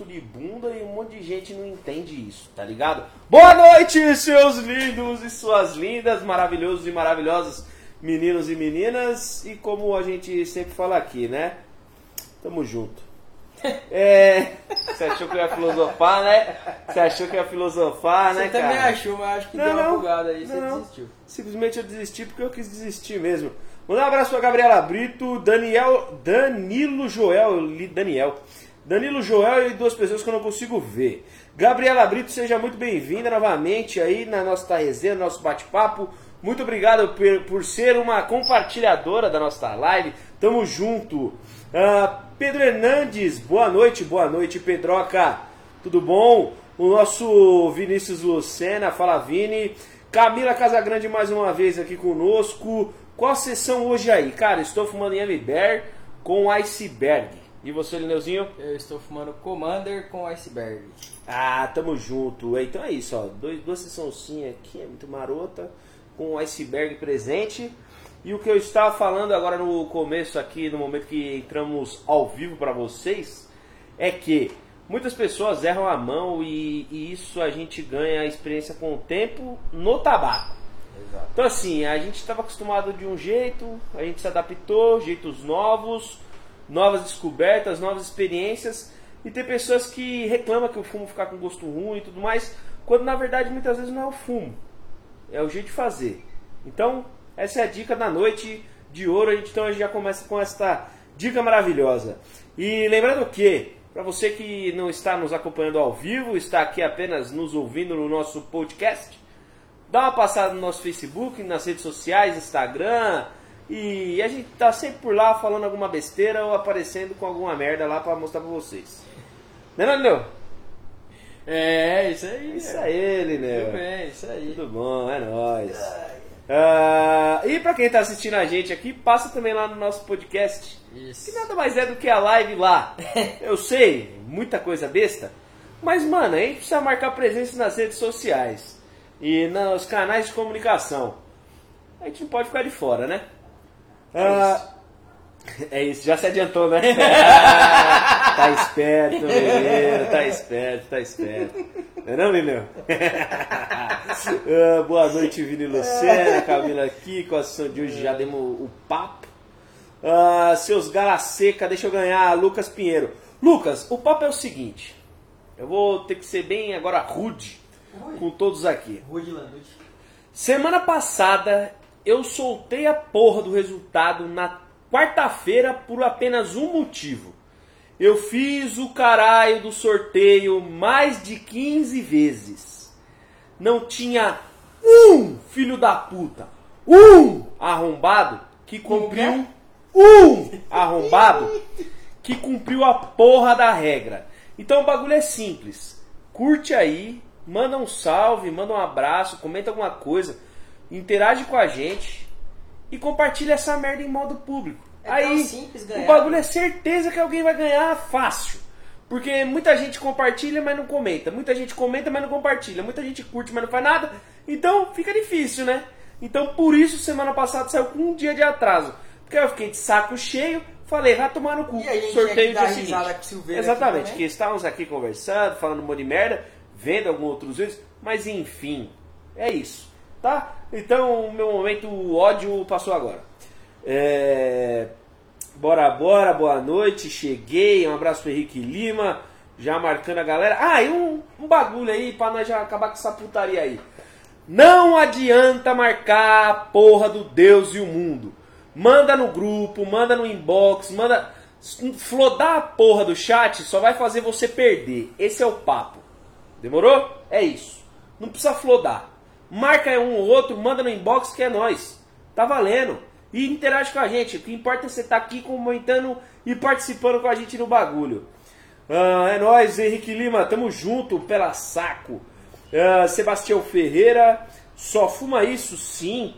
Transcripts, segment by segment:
gosto de bunda e um monte de gente não entende isso, tá ligado? Boa noite, seus lindos e suas lindas, maravilhosos e maravilhosas meninos e meninas. E como a gente sempre fala aqui, né? Tamo junto. É, você achou que eu ia filosofar, né? Você achou que eu ia filosofar, né, Você também cara? achou, mas acho que Não, deu uma bugada aí, você Não, desistiu. Simplesmente eu desisti porque eu quis desistir mesmo. Um abraço pra Gabriela Brito, Daniel, Danilo Joel, eu li Daniel. Danilo Joel e duas pessoas que eu não consigo ver. Gabriela Brito, seja muito bem-vinda novamente aí na nossa resenha, no nosso bate-papo. Muito obrigado por, por ser uma compartilhadora da nossa live. Tamo junto. Ah, Pedro Hernandes, boa noite, boa noite, Pedroca. Tudo bom? O nosso Vinícius Lucena, fala Vini. Camila Casagrande mais uma vez aqui conosco. Qual a sessão hoje aí? Cara, estou fumando Yummy Bear com Iceberg. E você, Lineuzinho? Eu estou fumando Commander com Iceberg. Ah, tamo junto. É, Então é isso, ó. Dois, duas sessãozinhas aqui, é muito marota, com o iceberg presente. E o que eu estava falando agora no começo aqui, no momento que entramos ao vivo para vocês, é que muitas pessoas erram a mão e, e isso a gente ganha experiência com o tempo no tabaco. Exato. Então assim, a gente estava acostumado de um jeito, a gente se adaptou, jeitos novos, novas descobertas, novas experiências. E tem pessoas que reclamam que o fumo fica com gosto ruim e tudo mais, quando na verdade muitas vezes não é o fumo, é o jeito de fazer. Então, essa é a dica da noite de ouro. A gente então já começa com esta dica maravilhosa. E lembrando que, para você que não está nos acompanhando ao vivo, está aqui apenas nos ouvindo no nosso podcast, dá uma passada no nosso Facebook, nas redes sociais, Instagram. E a gente tá sempre por lá falando alguma besteira ou aparecendo com alguma merda lá para mostrar pra vocês. Né, não, Lineu? É, isso aí. Isso é. aí, Lineu. Tudo bem, isso aí. Tudo bom, é nóis. Ah, e pra quem tá assistindo a gente aqui, passa também lá no nosso podcast. Isso. Que nada mais é do que a live lá. Eu sei, muita coisa besta. Mas, mano, a gente precisa marcar presença nas redes sociais e nos canais de comunicação. A gente não pode ficar de fora, né? Ah, é isso, já se adiantou, né? tá esperto, menino, tá esperto, tá esperto. Não é não, Lineu? Ah, boa noite, Vini Lucena, Camila aqui, com a sessão de hoje já demos o papo. Ah, seus gala seca, deixa eu ganhar, Lucas Pinheiro. Lucas, o papo é o seguinte, eu vou ter que ser bem agora rude com todos aqui. Rude Landucci. Semana passada eu soltei a porra do resultado na quarta-feira por apenas um motivo. Eu fiz o caralho do sorteio mais de 15 vezes. Não tinha um filho da puta, um arrombado que cumpriu um arrombado que cumpriu a porra da regra. Então o bagulho é simples. Curte aí, manda um salve, manda um abraço, comenta alguma coisa, interage com a gente e compartilha essa merda em modo público. É aí simples ganhar, o bagulho é certeza que alguém vai ganhar fácil. Porque muita gente compartilha, mas não comenta. Muita gente comenta, mas não compartilha. Muita gente curte, mas não faz nada. Então fica difícil, né? Então por isso semana passada saiu com um dia de atraso. Porque eu fiquei de saco cheio, falei, vai tomar no cu. E a gente Sorteio dia seguinte. Exatamente, que estávamos aqui conversando, falando um monte de merda, vendo alguns outros vídeos, mas enfim, é isso, tá? Então meu momento o ódio passou agora. É... Bora, bora, boa noite, cheguei, um abraço pro Henrique Lima, já marcando a galera. Ah, e um, um bagulho aí pra nós já acabar com essa putaria aí. Não adianta marcar a porra do Deus e o mundo. Manda no grupo, manda no inbox, manda. Flodar a porra do chat só vai fazer você perder. Esse é o papo. Demorou? É isso. Não precisa flodar. Marca um ou outro, manda no inbox que é nós. Tá valendo. E interage com a gente. O que importa é você estar aqui comentando e participando com a gente no bagulho. Ah, é nóis, Henrique Lima, tamo junto, pela saco. Ah, Sebastião Ferreira, só fuma isso? Sim,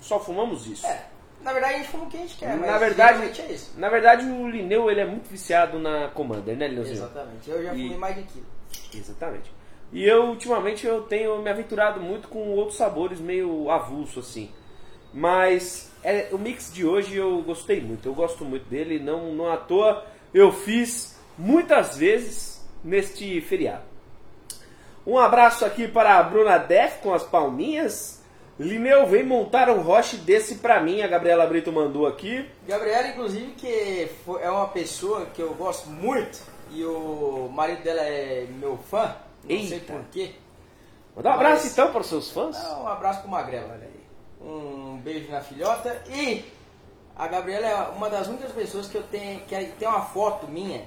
só fumamos isso. É, na verdade a gente fuma o que a gente quer, mas na verdade, é isso. na verdade o Lineu ele é muito viciado na Commander, né, Lineuzinho? Exatamente. Eu já fumei E- mais de quilo. Exatamente. E eu ultimamente eu tenho me aventurado muito com outros sabores meio avulso assim. Mas é, o mix de hoje eu gostei muito. Eu gosto muito dele, não não à toa eu fiz muitas vezes neste feriado. Um abraço aqui para a Bruna Def com as palminhas. Lineu, vem montar um roche desse pra mim, a Gabriela Brito mandou aqui. Gabriela, inclusive, que é uma pessoa que eu gosto muito e o marido dela é meu fã, não sei Eita. porquê. Manda um abraço Mas- então para os seus fãs. Um abraço pro Magrelo, olha aí. Um beijo na filhota e a Gabriela é uma das únicas pessoas que eu tenho que tem uma foto minha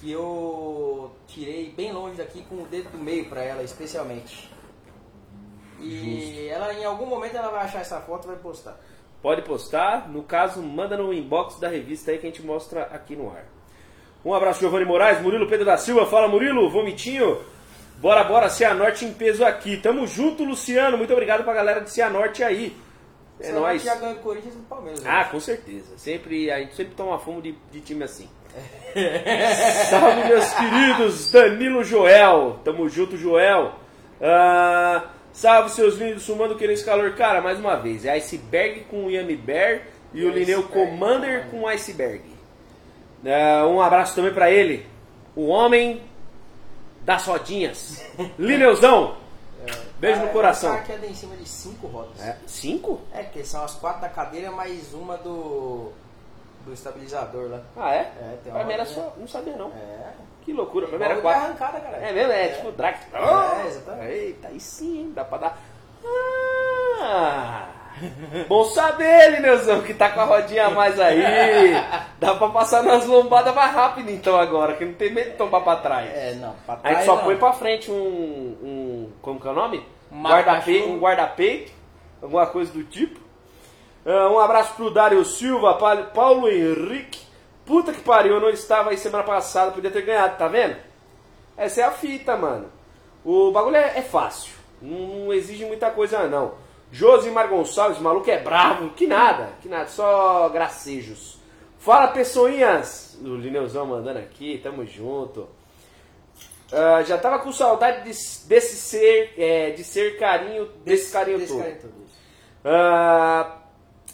que eu tirei bem longe daqui com o dedo do meio pra ela, especialmente. E ela em algum momento ela vai achar essa foto e vai postar. Pode postar, no caso, manda no inbox da revista aí que a gente mostra aqui no ar. Um abraço, Giovanni Moraes, Murilo Pedro da Silva, fala Murilo, vomitinho. Bora, bora, Cianorte em peso aqui. Tamo junto, Luciano. Muito obrigado pra galera de Cianorte aí. É Você nóis. já ganhou do Corinthians e Palmeiras. né? Ah, com certeza. Sempre, a gente sempre toma fumo de, de time assim. Salve, meus queridos. Danilo Joel. Tamo junto, Joel. Ah, salve, seus lindos sumando querendo esse calor. Cara, mais uma vez. É Iceberg com o Yami Bear e o Lineu. Commander com Iceberg. Ah, um abraço também pra ele. O homem das rodinhas. Lineuzão. Beijo no coração. aqui é em cima de cinco rodas. É, cinco? É, que são as quatro da cadeira mais uma do, do estabilizador lá. Ah, é? É, tem uma pra mim era só. Não sabia não. É. Que loucura. Pra mim era quatro. arrancada, cara. É mesmo? É, tipo drag. É, exatamente. Eita, aí sim, hein? Dá pra dar. Ah! Bom saber, Lineuzão, que tá com a rodinha a mais aí. Dá pra passar nas lombadas mais rápido então agora, que não tem medo de tombar pra trás. É, não. Pra A trás, gente só não. põe pra frente um. um como que é o nome? Um Guarda-pe- marca-chuva. um guarda-peito, alguma coisa do tipo. Ah, um abraço pro Dário Silva, Pa- Paulo Henrique. Puta que pariu, eu não estava aí semana passada, podia ter ganhado, tá vendo? Essa é a fita, mano. O bagulho é, é fácil, não, não exige muita coisa não. Josimar Gonçalves, maluco é bravo, que nada, que nada, só gracejos. Fala pessoinhas, o Lineuzão mandando aqui, tamo junto. Ah, já tava com saudade de- desse ser, é, de ser carinho, desse carinho Desse todo. carinho todo. Ah,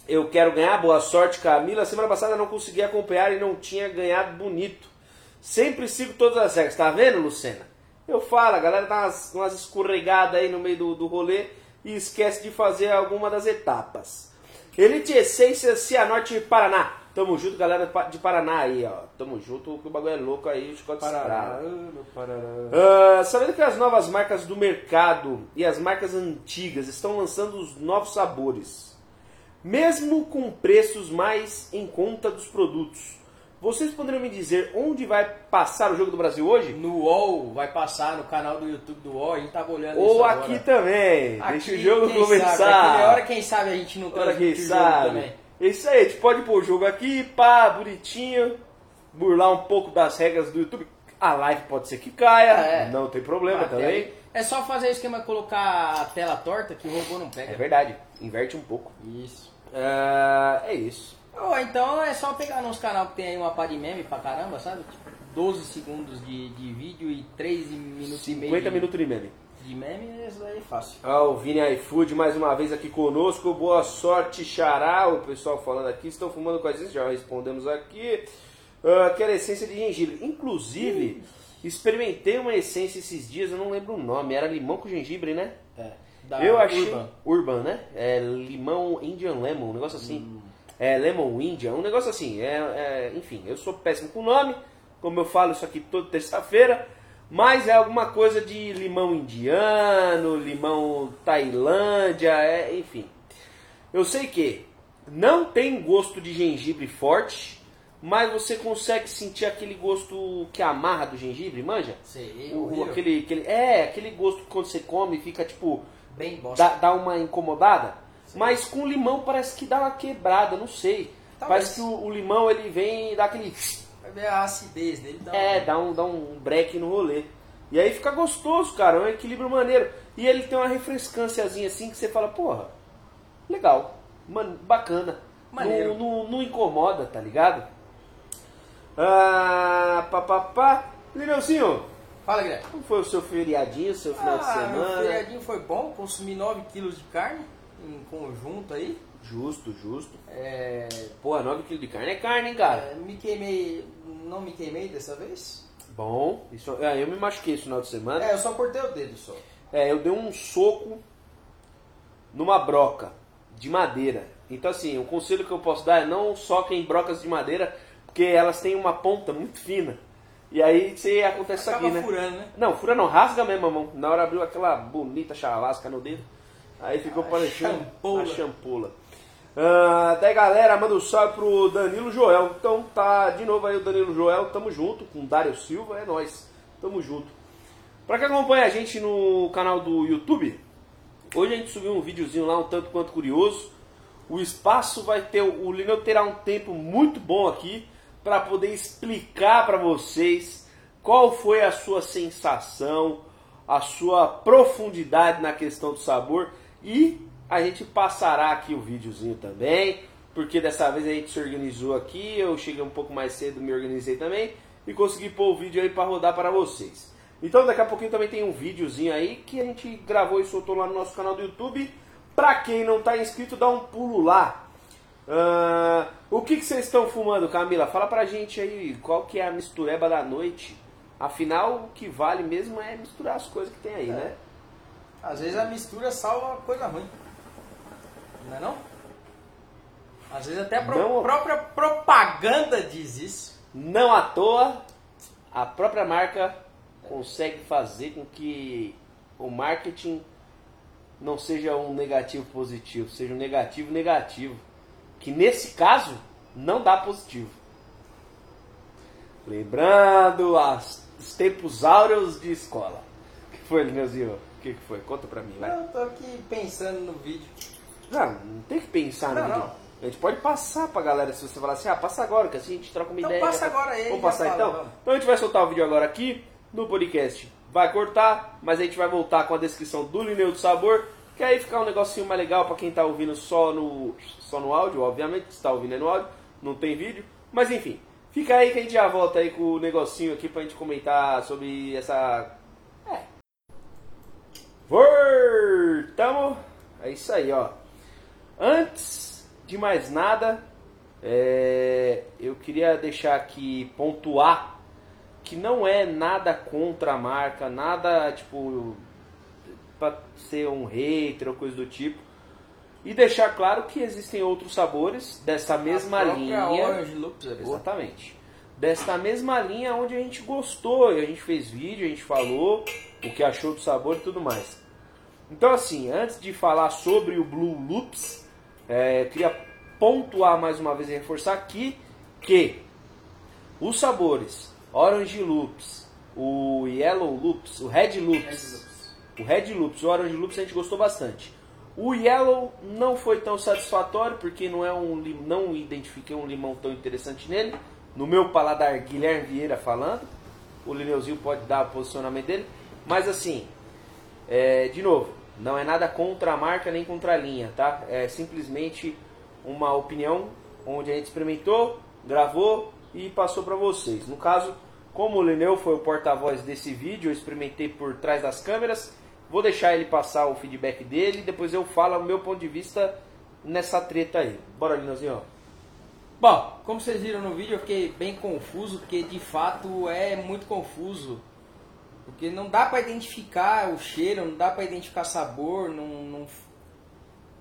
eu quero ganhar, boa sorte, Camila. Semana passada não consegui acompanhar e não tinha ganhado bonito. Sempre sigo todas as regras, tá vendo, Lucena? Eu falo, a galera dá umas, umas escorregadas aí no meio do, do rolê e esquece de fazer alguma das etapas. Elite Essência Cianorte Paraná. Tamo junto, galera de Paraná aí, ó. Tamo junto, que o bagulho é louco aí, o Chicote meu Parará. Ah, sabendo que as novas marcas do mercado e as marcas antigas estão lançando os novos sabores, mesmo com preços mais em conta dos produtos, vocês poderiam me dizer onde vai passar o Jogo do Brasil hoje? No UOL, vai passar no canal do YouTube do UOL, a gente tava olhando isso Ou agora. aqui também? Deixa Aqui, o jogo quem começar. Sabe, hora quem sabe a gente não Ora quem sabe. também. É Isso aí, a gente pode pôr o jogo aqui, pá, bonitinho, burlar um pouco das regras do YouTube. A live pode ser que caia, É. não tem problema Ah, também. É só fazer o esquema colocar a tela torta que o robô não É pega. verdade, inverte um pouco. Isso. Ah, é isso. Ou então é só pegar nos canais que tem aí uma pá de meme pra caramba, sabe? Tipo, 12 segundos de, de vídeo e 3 minutos e meio 50 de, minutos de meme. de meme, isso daí é fácil. Ah, o Vini iFood mais uma vez aqui conosco. Boa sorte, Xará. O pessoal falando aqui. Estão fumando com a gente, já respondemos aqui. Ah, quero essência de gengibre. Inclusive, experimentei uma essência esses dias, eu não lembro o nome. Era limão com gengibre, né? É. Da eu achei. Urban. Urban, né? É limão Indian Lemon, um negócio assim. É Lemon Indian, um negócio assim. É, é, enfim, eu sou péssimo com nome, como eu falo isso aqui toda terça-feira. Mas é alguma coisa de limão indiano, limão Tailândia, é, enfim. Eu sei que não tem gosto de gengibre forte, mas você consegue sentir aquele gosto que amarra do gengibre, manja? Sei, O- o- aquele, aquele, é, aquele gosto que quando você come fica tipo Bem bosta. dá, dá uma incomodada, mas com limão parece que dá uma quebrada, não sei. Talvez. Parece que o, o limão ele vem e dá aquele. Vai ver a acidez dele. Dá É, um- dá um, dá um break no rolê. E aí fica gostoso, cara, é um equilíbrio maneiro. E ele tem uma refrescânciazinha assim que você fala, porra, legal, man, bacana. Maneiro. Não, não, não incomoda, tá ligado? Ah, papapá. Lineuzinho, Fala, Guilherme. como foi o seu feriadinho, seu final de Ah, meu semana? feriadinho foi bom, consumi 9 quilos de carne em conjunto aí. Justo, justo. É, Pô, 9 kg de carne é carne, hein, cara? é, me queimei, não me queimei dessa vez? Bom, isso, é, eu me machuquei esse final de semana. É, eu só cortei o dedo só. É, eu dei um soco numa broca de madeira. Então, assim, o conselho que eu posso dar é não soquem em brocas de madeira, porque elas têm uma ponta muito fina. E aí você acontece isso Acaba aqui, né? furando, né? Não, fura não, rasga mesmo a mão. Na hora abriu aquela bonita chavasca no dedo. Aí ficou parecendo champola. a champola. Ah, daí galera, manda um salve pro Danilo Joel. Então tá de novo aí o Danilo Joel, tamo junto com o Dário Silva, é nóis, tamo junto. Pra quem acompanha a gente no canal do YouTube, hoje a gente subiu um videozinho lá um tanto quanto curioso. O espaço vai ter, o Lineu terá um tempo muito bom aqui para poder explicar para vocês qual foi a sua sensação, a sua profundidade na questão do sabor e a gente passará aqui o videozinho também, porque dessa vez a gente se organizou aqui, eu cheguei um pouco mais cedo, me organizei também e consegui pôr o vídeo aí para rodar para vocês. Então daqui a pouquinho também tem um videozinho aí que a gente gravou e soltou lá no nosso canal do YouTube. Pra quem não tá inscrito, dá um pulo lá. Ah, o que, que vocês estão fumando, Camila? Fala pra gente aí qual que é a mistureba da noite. Afinal, o que vale mesmo é misturar as coisas que tem aí, É. né? Às vezes a mistura salva coisa ruim. Não é não? Às vezes até a pro- Não. própria propaganda diz isso. Não à toa, a própria marca consegue fazer com que o marketing não seja um negativo positivo, seja um negativo negativo. Que nesse caso não dá positivo. Lembrando as- os tempos áureos de escola. Que foi, Lineuzinho? O que que foi? Conta pra mim, vai. Eu tô aqui pensando no vídeo. Não, não tem que pensar no Não, vídeo. não. A gente pode passar pra galera se você falar assim, ah, passa agora, que assim a gente troca uma Então ideia. passa já- agora aí, Vamos passar fala, então? vamos. Então a gente vai soltar o vídeo agora aqui no podcast. Vai cortar, mas a gente vai voltar com a descrição do Lineu do Sabor, que aí fica um negocinho mais legal pra quem tá ouvindo só no, só no áudio, obviamente, se tá ouvindo é no áudio, não tem vídeo. Mas enfim, fica aí que a gente já volta aí com o negocinho aqui pra gente comentar sobre essa... É. Voltamos! É isso aí, ó. Antes de mais nada, é, eu queria deixar aqui pontuar que não é nada contra a marca, nada tipo para ser um hater ou coisa do tipo. E deixar claro que existem outros sabores dessa mesma A linha. Orange Loops, eles- Exatamente. Desta mesma linha onde a gente gostou, e a gente fez vídeo, a gente falou o que achou do sabor e tudo mais. Então assim, antes de falar sobre o Blue Loops, é, queria pontuar mais uma vez e reforçar aqui que os sabores Orange Loops, o Yellow Loops, o Red Loops, o Red Loops, o Orange Loops a gente gostou bastante. O Yellow não foi tão satisfatório porque não é um não identifiquei um limão tão interessante nele. No meu paladar, Guilherme Vieira falando. O Lineuzinho pode dar o posicionamento dele, mas assim, é, de novo, não é nada contra a marca nem contra a linha, tá? É simplesmente uma opinião onde a gente experimentou, gravou e passou para vocês. No caso, como o Lineu foi o porta-voz desse vídeo, eu experimentei por trás das câmeras, vou deixar ele passar o feedback dele, depois eu falo o meu ponto de vista nessa treta aí. Bora, Lineuzinho. Bom, como vocês viram no vídeo, eu fiquei bem confuso, porque de fato é muito confuso. Porque não dá pra identificar o cheiro, não dá pra identificar sabor, não, não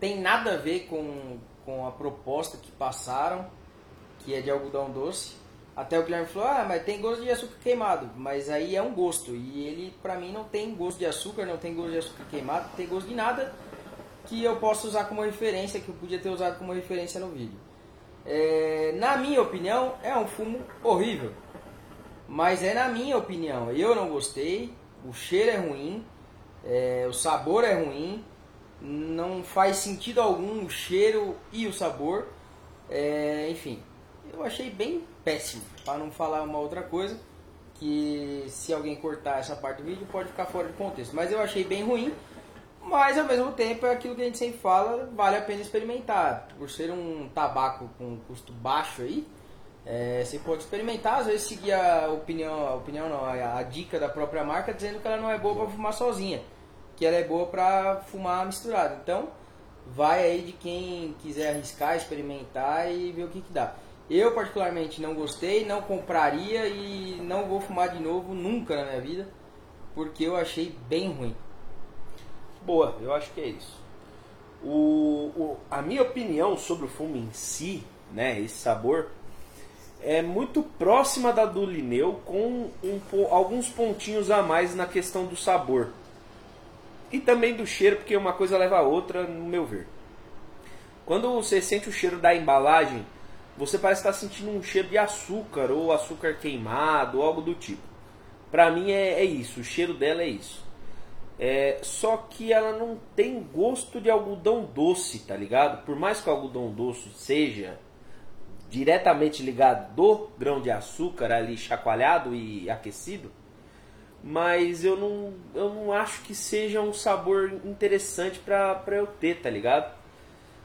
tem nada a ver com, com a proposta que passaram, que é de algodão doce. Até o Guilherme falou, ah, mas tem gosto de açúcar queimado. Mas aí é um gosto. E ele, pra mim, não tem gosto de açúcar, não tem gosto de açúcar queimado, não tem gosto de nada que eu possa usar como referência, que eu podia ter usado como referência no vídeo. É, na minha opinião, é um fumo horrível. Mas é na minha opinião. Eu não gostei, o cheiro é ruim, é, o sabor é ruim, não faz sentido algum o cheiro e o sabor. É, enfim, eu achei bem péssimo, para não falar uma outra coisa, que se alguém cortar essa parte do vídeo pode ficar fora de contexto. Mas eu achei bem ruim, mas ao mesmo tempo é aquilo que a gente sempre fala, vale a pena experimentar. Por ser um tabaco com custo baixo aí, é, você pode experimentar, às vezes seguir a opinião, a opinião não, a, a dica da própria marca dizendo que ela não é boa para fumar sozinha, que ela é boa para fumar misturado. Então, vai aí de quem quiser arriscar, experimentar e ver o que, que dá. Eu particularmente não gostei, não compraria e não vou fumar de novo nunca na minha vida, porque eu achei bem ruim. Boa, eu acho que é isso. O, o, a minha opinião sobre o fumo em si, né, esse sabor, é muito próxima da do Lineu, com um, alguns pontinhos a mais na questão do sabor. E também do cheiro, porque uma coisa leva a outra, no meu ver. Quando você sente o cheiro da embalagem, você parece estar sentindo um cheiro de açúcar, ou açúcar queimado, ou algo do tipo. Pra mim é, é isso, o cheiro dela é isso. É, só que ela não tem gosto de algodão doce, tá ligado? Por mais que o algodão doce seja diretamente ligado do grão de açúcar ali chacoalhado e aquecido, mas eu não, eu não acho que seja um sabor interessante para eu ter, tá ligado?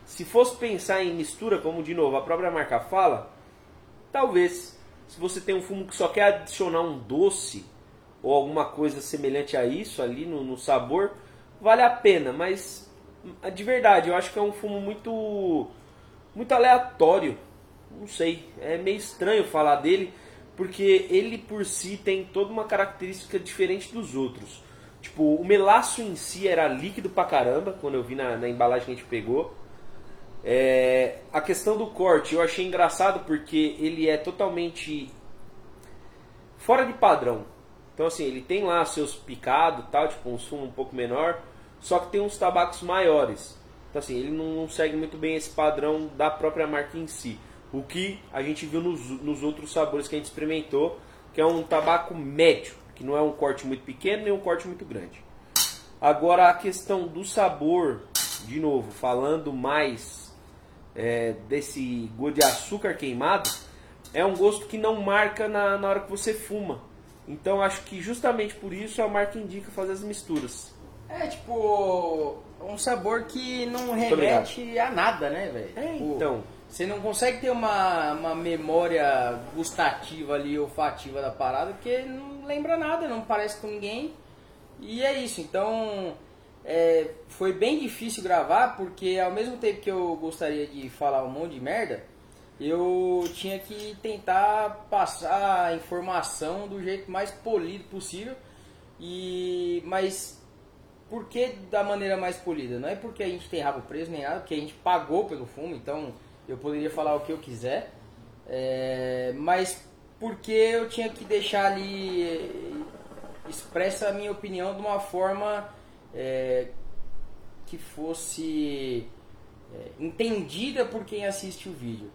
Se fosse pensar em mistura, como de novo a própria marca fala, talvez. Se você tem um fumo que só quer adicionar um doce ou alguma coisa semelhante a isso ali no, no sabor, vale a pena, mas de verdade, eu acho que é um fumo muito muito aleatório não sei, é meio estranho falar dele, porque ele por si tem toda uma característica diferente dos outros. Tipo, o melaço em si era líquido pra caramba, quando eu vi na, na embalagem que a gente pegou. É, a questão do corte eu achei engraçado porque ele é totalmente fora de padrão. Então assim, ele tem lá seus picados tal, tipo um sumo um pouco menor, só que tem uns tabacos maiores. Então assim, ele não, não segue muito bem esse padrão da própria marca em si. O que a gente viu nos, nos outros sabores que a gente experimentou, que é um tabaco médio, que não é um corte muito pequeno nem um corte muito grande. Agora a questão do sabor, de novo, falando mais é, desse gosto de açúcar queimado, é um gosto que não marca na, na hora que você fuma. Então acho que justamente por isso a marca indica fazer as misturas. É tipo um sabor que não remete a nada, né, velho? É, tipo, então. Você não consegue ter uma, uma memória gustativa ali, olfativa da parada, porque não lembra nada, não parece com ninguém. E é isso. Então, é, foi bem difícil gravar, porque ao mesmo tempo que eu gostaria de falar um monte de merda, eu tinha que tentar passar a informação do jeito mais polido possível. E mas por que da maneira mais polida? Não é porque a gente tem rabo preso nem nada, porque a gente pagou pelo fumo, então eu poderia falar o que eu quiser, é, mas porque eu tinha que deixar ali eh, expressa a minha opinião de uma forma é, que fosse é, entendida por quem assiste o vídeo.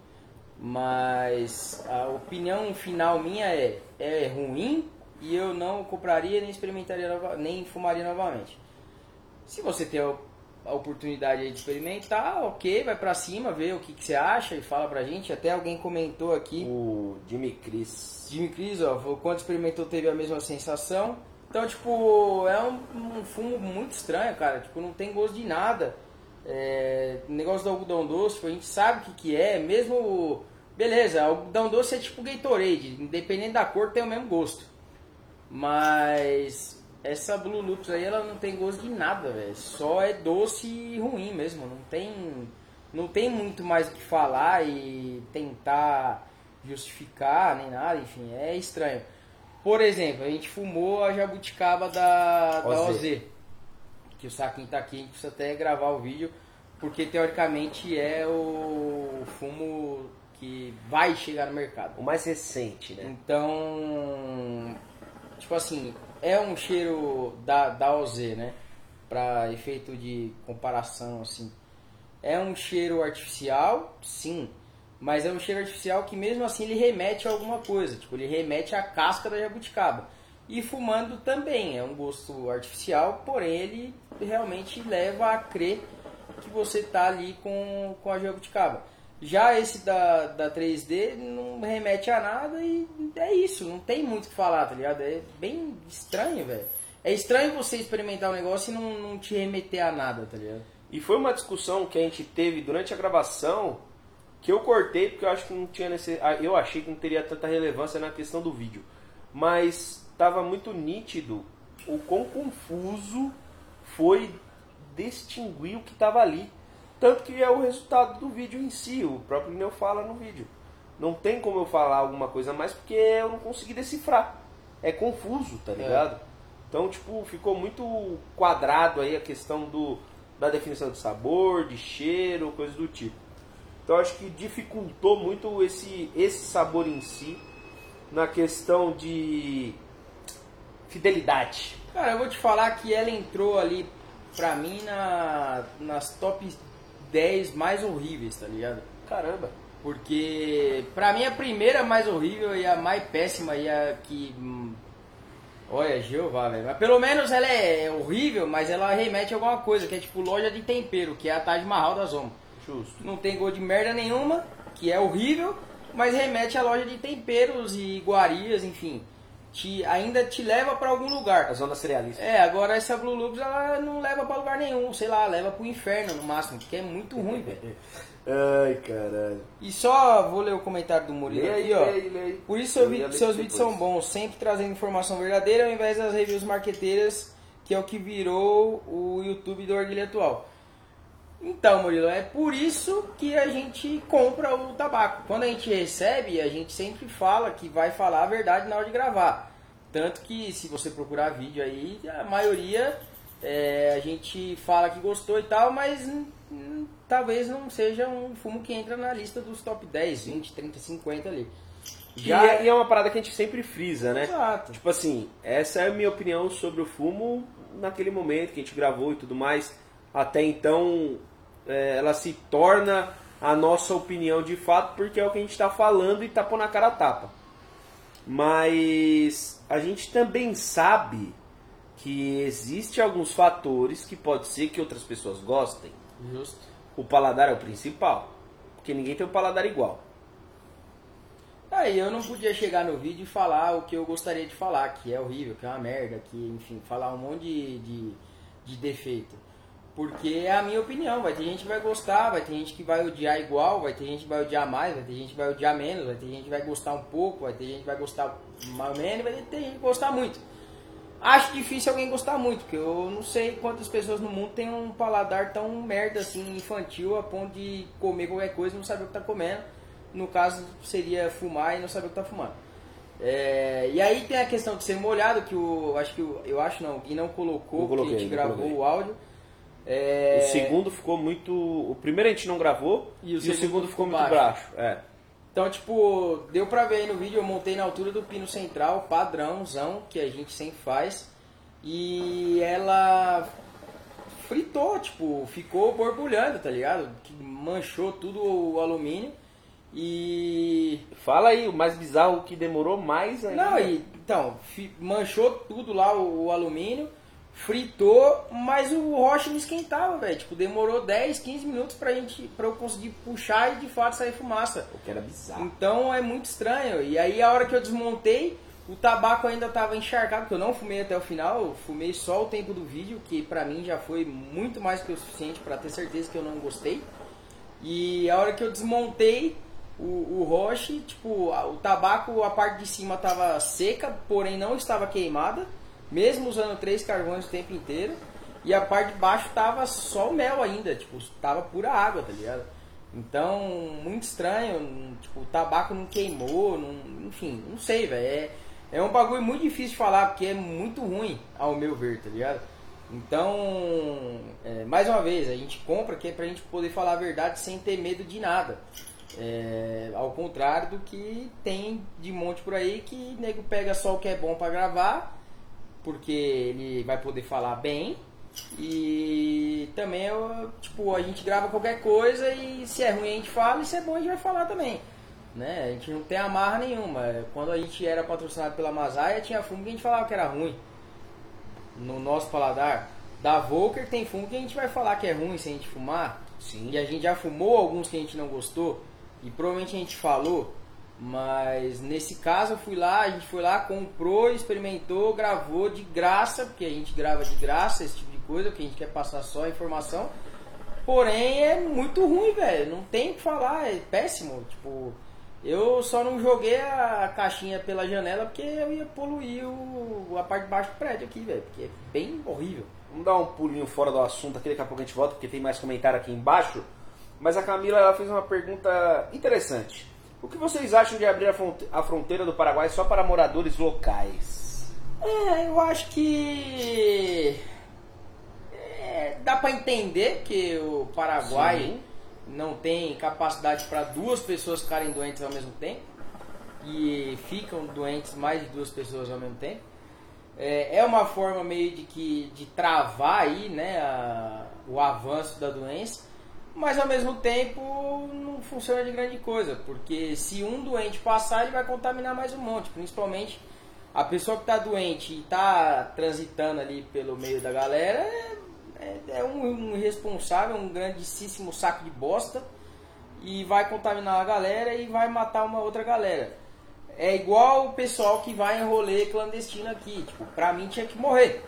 Mas a opinião final minha é, é ruim e eu não compraria nem experimentaria nem fumaria novamente. Se você tem a oportunidade de experimentar, ok, vai para cima, vê o que, que, você acha e fala pra gente. Até alguém comentou aqui. O Jimmy Chris. Jimmy Chris, ó, quando experimentou teve a mesma sensação. Então, tipo, é um, um fumo muito estranho, cara. Tipo, não tem gosto de nada. É, negócio do algodão doce, a gente sabe o que, que é, mesmo. Beleza, algodão doce é tipo Gatorade, independente da cor tem o mesmo gosto. Mas essa Blue Loops aí, ela não tem gosto de nada, velho. Só é doce e ruim mesmo. Não tem, não tem muito mais o que falar e tentar justificar nem nada. Enfim, é estranho. Por exemplo, a gente fumou a jabuticaba da, da OZ. Que o saquinho tá aqui, a gente precisa até gravar o vídeo. Porque teoricamente é o fumo que vai chegar no mercado. O mais recente, né? Então, tipo assim, é um cheiro da, da OZ, né? Para efeito de comparação, assim. É um cheiro artificial, sim. Mas é um cheiro artificial que mesmo assim ele remete a alguma coisa. Tipo, ele remete à casca da jabuticaba. E fumando também, é um gosto artificial, porém ele realmente leva a crer que você tá ali com, com a jabuticaba. Já esse da, da 3D não remete a nada e é isso, não tem muito o que falar, tá ligado? É bem estranho, velho. É estranho você experimentar um negócio e não, não te remeter a nada, tá ligado? E foi uma discussão que a gente teve durante a gravação que eu cortei porque eu acho que não tinha necessidade, eu achei que não teria tanta relevância na questão do vídeo. Mas estava muito nítido o quão confuso foi distinguir o que estava ali. Tanto que é o resultado do vídeo em si, o próprio Neo fala no vídeo. Não tem como eu falar alguma coisa a mais porque eu não consegui decifrar. É confuso, tá ligado? Então, tipo, ficou muito quadrado aí a questão do, da definição de sabor, de cheiro, coisas do tipo. Então, acho que dificultou muito esse, esse sabor em si na questão de fidelidade. Cara, eu vou te falar que ela entrou ali pra mim na, nas top 10 mais horríveis, tá ligado? Caramba. Porque pra mim a primeira mais horrível e a mais péssima e a que. hum, Olha, Jeová, velho. Mas pelo menos ela é horrível, mas ela remete a alguma coisa, que é tipo loja de tempero, que é a Taj Mahal da Zoma. Justo. Não tem gosto de merda nenhuma, que é horrível, mas remete à loja de temperos e iguarias, enfim. Te, ainda te leva pra algum lugar. A zona cerealista. É, agora essa Blue Loops ela não leva pra lugar nenhum, sei lá, leva pro inferno no máximo, porque é muito ruim, velho. Ai, caralho. E só vou ler o comentário do Murilo aí, aqui, ó. lê aí. Por isso Eu vi- seus depois. vídeos são bons, sempre trazendo informação verdadeira ao invés das reviews marqueteiras, que é o que virou o YouTube do Orgulho atual. Então, Murilo, é por isso que a gente compra o tabaco. Quando a gente recebe, a gente sempre fala que vai falar a verdade na hora de gravar. Tanto que se você procurar vídeo aí, a maioria é, a gente fala que gostou e tal, mas hum, talvez não seja um fumo que entra na lista dos top 10, 20, 30, 50 ali. E é, e é uma parada que a gente sempre frisa, né? Exato. Tipo assim, essa é a minha opinião sobre o fumo naquele momento que a gente gravou e tudo mais. Até então, é, ela se torna a nossa opinião de fato, porque é o que a gente está falando e tá pondo na cara a tapa. Mas a gente também sabe que existe alguns fatores que pode ser que outras pessoas gostem. Justo. O paladar é o principal, porque ninguém tem um paladar igual. Aí eu não podia chegar no vídeo e falar o que eu gostaria de falar, que é horrível, que é uma merda, que, enfim, falar um monte de, de, de defeito. Porque é a minha opinião, vai ter gente que vai gostar, vai ter gente que vai odiar igual, vai ter gente que vai odiar mais, vai ter gente que vai odiar menos, vai ter gente que vai gostar um pouco, vai ter gente que vai gostar mais ou menos, vai ter gente que gostar muito. Acho difícil alguém gostar muito, porque eu não sei quantas pessoas no mundo têm um paladar tão merda assim, infantil, a ponto de comer qualquer coisa e não saber o que tá comendo. No caso, seria fumar e não saber o que tá fumando. É, e aí tem a questão de ser molhado, que o. Acho que o, eu acho não, o Gui não colocou, coloquei, que a gente gravou coloquei. o áudio. É, O segundo ficou muito. O primeiro a gente não gravou E o e o segundo, segundo ficou ficou muito baixo. É. Então, tipo, deu pra ver aí no vídeo, eu montei na altura do pino central, padrãozão, que a gente sempre faz. E ela fritou, tipo, ficou borbulhando, tá ligado? Que manchou tudo o alumínio. E. Fala aí, o mais bizarro que demorou mais ainda. Não, e, então, manchou tudo lá o, o alumínio, fritou, mas o rocha não esquentava, velho. Tipo, demorou 10, 15 minutos pra, gente, pra eu conseguir puxar e de fato sair fumaça. O que era bizarro. Então é muito estranho. E aí a hora que eu desmontei, o tabaco ainda estava encharcado, porque eu não fumei até o final, eu fumei só o tempo do vídeo, que pra mim já foi muito mais que o suficiente pra ter certeza que eu não gostei. E a hora que eu desmontei o, o roche, tipo, o tabaco, a parte de cima estava seca, porém não estava queimada, mesmo usando três carvões o tempo inteiro. E a parte de baixo tava só o mel ainda, tipo, tava pura água, tá ligado? Então, muito estranho, tipo, o tabaco não queimou, não- enfim, não sei, velho. É, é um bagulho muito difícil de falar, porque é muito ruim, ao meu ver, tá ligado? Então, é, mais uma vez, a gente compra que é pra gente poder falar a verdade sem ter medo de nada. É, ao contrário do que tem de monte por aí que nego pega só o que é bom pra gravar, porque ele vai poder falar bem. E também eu, tipo, a gente grava qualquer coisa e se é ruim a gente fala e se é bom a gente vai falar também. Né? A gente não tem amarra nenhuma. Quando a gente era patrocinado pela Masaia, tinha fumo que a gente falava que era ruim. No nosso paladar. Da Volker tem fumo que a gente vai falar que é ruim se a gente fumar. Sim. E a gente já fumou alguns que a gente não gostou. E provavelmente a gente falou. Mas nesse caso eu fui lá, a gente foi lá, comprou, experimentou, gravou de graça, porque a gente grava de graça esse tipo de coisa, porque a gente quer passar só a informação. Porém é muito ruim, velho. Não tem o que falar, é péssimo. Tipo, Eu só não joguei a caixinha pela janela porque eu ia poluir o, a parte de baixo do prédio aqui, velho. Porque é bem horrível. Vamos dar um pulinho fora do assunto aqui, daqui a pouco a gente volta, porque tem mais comentário aqui embaixo. Mas a Camila ela fez uma pergunta interessante. O que vocês acham de abrir a fronteira do Paraguai só para moradores locais? É, eu acho que é, dá para entender que o Paraguai Sim. não tem capacidade para duas pessoas ficarem doentes ao mesmo tempo e ficam doentes mais de duas pessoas ao mesmo tempo. É, é uma forma meio de que de travar aí, né, a, o avanço da doença mas ao mesmo tempo não funciona de grande coisa, porque se um doente passar, ele vai contaminar mais um monte, principalmente a pessoa que está doente e está transitando ali pelo meio da galera é, é, é um, um irresponsável, um grandíssimo saco de bosta e vai contaminar a galera e vai matar uma outra galera. É igual o pessoal que vai em rolê clandestino aqui, tipo, pra mim tinha que morrer.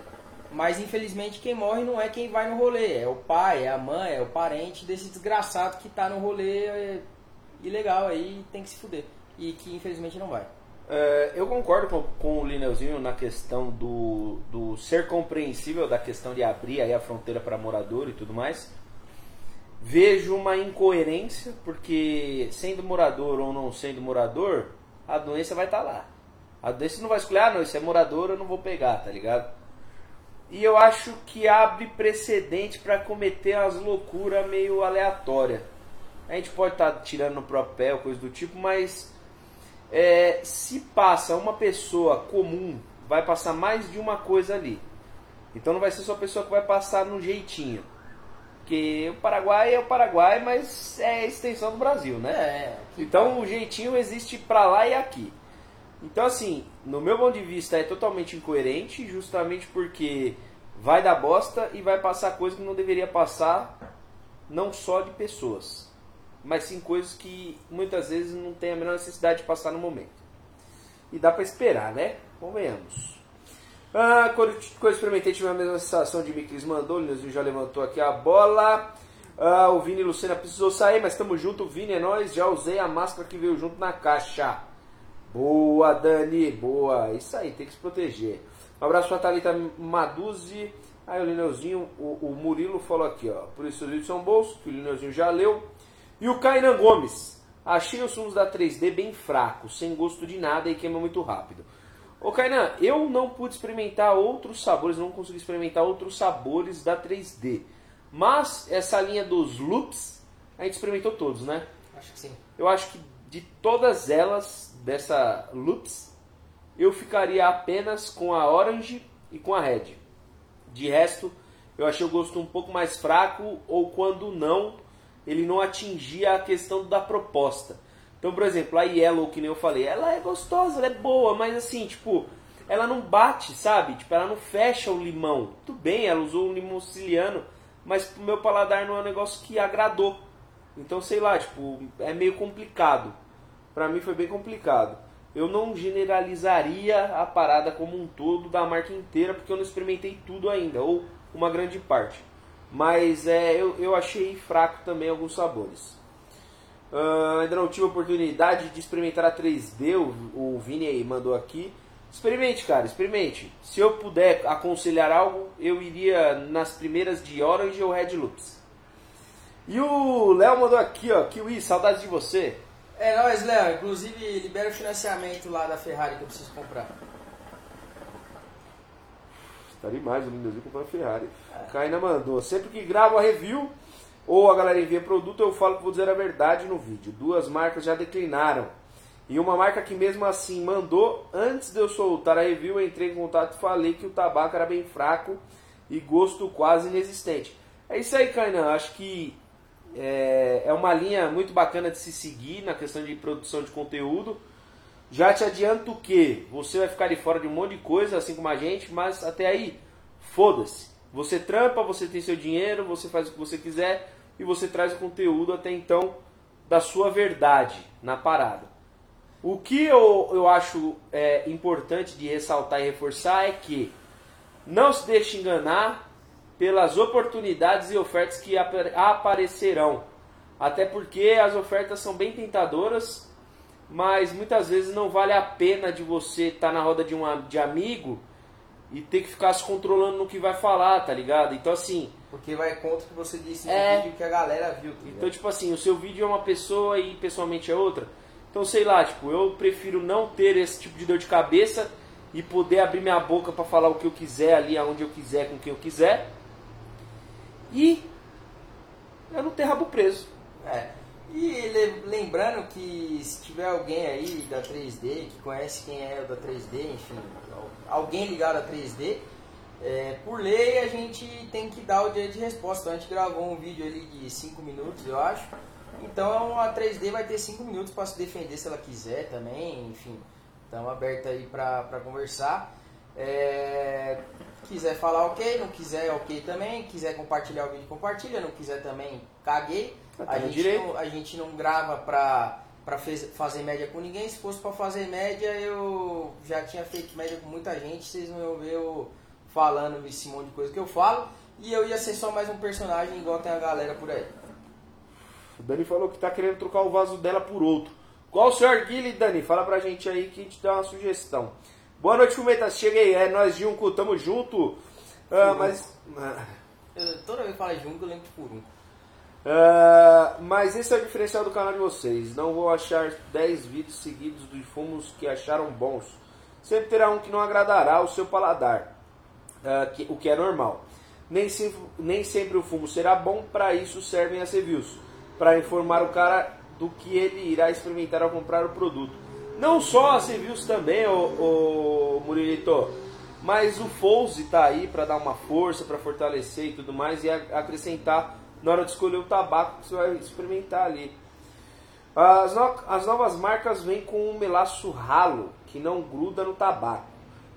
Mas infelizmente quem morre não é quem vai no rolê, é o pai, é a mãe, é o parente desse desgraçado que tá no rolê é, ilegal aí tem que se fuder. E que infelizmente não vai. É, eu concordo com, com o Lineuzinho na questão do, do ser compreensível da questão de abrir aí a fronteira para morador e tudo mais. Vejo uma incoerência, porque sendo morador ou não sendo morador, a doença vai estar tá lá. A doença não vai escolher, ah não, isso é morador, eu não vou pegar, tá ligado? E eu acho que abre precedente para cometer as loucuras meio aleatórias. A gente pode estar tá tirando no pé, coisa do tipo, mas é, se passa uma pessoa comum, vai passar mais de uma coisa ali. Então não vai ser só a pessoa que vai passar no jeitinho. Porque o Paraguai é o Paraguai, mas é a extensão do Brasil, né? É, então o jeitinho existe para lá e aqui. Então, assim, no meu ponto de vista é totalmente incoerente, justamente porque vai dar bosta e vai passar coisa que não deveria passar, não só de pessoas, mas sim coisas que muitas vezes não tem a menor necessidade de passar no momento. E dá para esperar, né? Convenhamos. Ah, quando, quando experimentei, tive a mesma sensação de Miklis mandou, o já levantou aqui a bola. Ah, o Vini e Lucena precisou sair, mas estamos junto. Vini é nós. Já usei a máscara que veio junto na caixa. Boa, Dani, boa. Isso aí, tem que se proteger. Um abraço para a Thalita Maduzzi. Aí o Lineuzinho, o, o, Murilo falou aqui, ó. Por isso os vídeos são bons, que o Lineuzinho já leu. E o Kainan Gomes. Achei os sumos da 3D bem fracos, sem gosto de nada e queima muito rápido. Ô Kainan, eu não pude experimentar outros sabores, não consegui experimentar outros sabores da 3D. Mas essa linha dos loops, a gente experimentou todos, né? Acho que sim. Eu acho que de todas elas, dessa Loops, eu ficaria apenas com a Orange e com a Red. De resto, eu achei o gosto um pouco mais fraco, ou quando não, ele não atingia a questão da proposta. Então, por exemplo, a Yellow, que nem eu falei, ela é gostosa, ela é boa, mas assim, tipo, ela não bate, sabe? Tipo, ela não fecha o limão. Tudo bem, ela usou um limão siciliano, mas pro meu paladar não é um negócio que agradou. Então, sei lá, tipo, é meio complicado. Para mim foi bem complicado. Eu não generalizaria a parada como um todo da marca inteira, porque eu não experimentei tudo ainda, ou uma grande parte. Mas é, eu, eu achei fraco também alguns sabores. Uh, ainda não tive a oportunidade de experimentar a 3D, o, o Vini aí mandou aqui. Experimente, cara, experimente. Se eu puder aconselhar algo, eu iria nas primeiras de Orange ou Red Loops. E o Léo mandou aqui, ó, Kiwi, saudades de você. É nóis, Léo. Inclusive, libera o financiamento lá da Ferrari que eu preciso comprar. Tá demais o Lindozinho comprar Ferrari. É. Caína mandou. Sempre que gravo a review ou a galera envia produto, eu falo que vou dizer a verdade no vídeo. Duas marcas já declinaram. E uma marca que mesmo assim mandou, antes de eu soltar a review, eu entrei em contato e falei que o tabaco era bem fraco e gosto quase inexistente. É isso aí, Kainan. Acho que é, é uma linha muito bacana de se seguir na questão de produção de conteúdo. Já te adianto que você vai ficar de fora de um monte de coisa, assim como a gente, mas até aí, foda-se. Você trampa, você tem seu dinheiro, você faz o que você quiser e você traz o conteúdo até então da sua verdade na parada. O que eu, eu acho é, importante de ressaltar e reforçar é que não se deixe enganar pelas oportunidades e ofertas que aparecerão. Até porque as ofertas são bem tentadoras mas muitas vezes não vale a pena de você estar tá na roda de um de amigo e ter que ficar se controlando no que vai falar, tá ligado? Então assim. Porque vai contra o que você disse no é... vídeo que a galera viu. Tá então, tipo assim, o seu vídeo é uma pessoa e pessoalmente é outra. Então, sei lá, tipo, eu prefiro não ter esse tipo de dor de cabeça e poder abrir minha boca para falar o que eu quiser ali, aonde eu quiser, com quem eu quiser. E eu não ter rabo preso. É. E lembrando que se tiver alguém aí da 3D que conhece quem é o da 3D, enfim, alguém ligado a 3D, é, por lei a gente tem que dar o direito de resposta. Então, a gente gravou um vídeo ali de 5 minutos, eu acho. Então a 3D vai ter 5 minutos para se defender se ela quiser também, enfim. Estamos abertos aí para conversar. É, quiser falar ok, não quiser ok também. Quiser compartilhar o vídeo, compartilha. Não quiser também, caguei. Tá a gente, não, a gente não grava pra, pra fez, fazer média com ninguém. Se fosse pra fazer média, eu já tinha feito média com muita gente. Vocês não iam ver eu falando esse monte de coisa que eu falo. E eu ia ser só mais um personagem igual tem a galera por aí. O Dani falou que tá querendo trocar o vaso dela por outro. Qual o seu arguile, Dani? Fala pra gente aí que a gente dá uma sugestão. Boa noite, Fumetas. Cheguei, é nós Junco, tamo junto. Ah, mas. Eu, toda vez que fala Junco, eu lembro de Furunco. Uh, mas esse é o diferencial do canal de vocês. Não vou achar 10 vídeos seguidos de fumos que acharam bons. Sempre terá um que não agradará o seu paladar, uh, que, o que é normal. Nem, se, nem sempre o fumo será bom, para isso servem as reviews para informar o cara do que ele irá experimentar ao comprar o produto. Não só as reviews também, o, o Murilito, mas o Fouse está aí para dar uma força, para fortalecer e tudo mais e acrescentar na hora de escolher o tabaco que você vai experimentar ali. As, no, as novas marcas vêm com um melaço ralo, que não gruda no tabaco.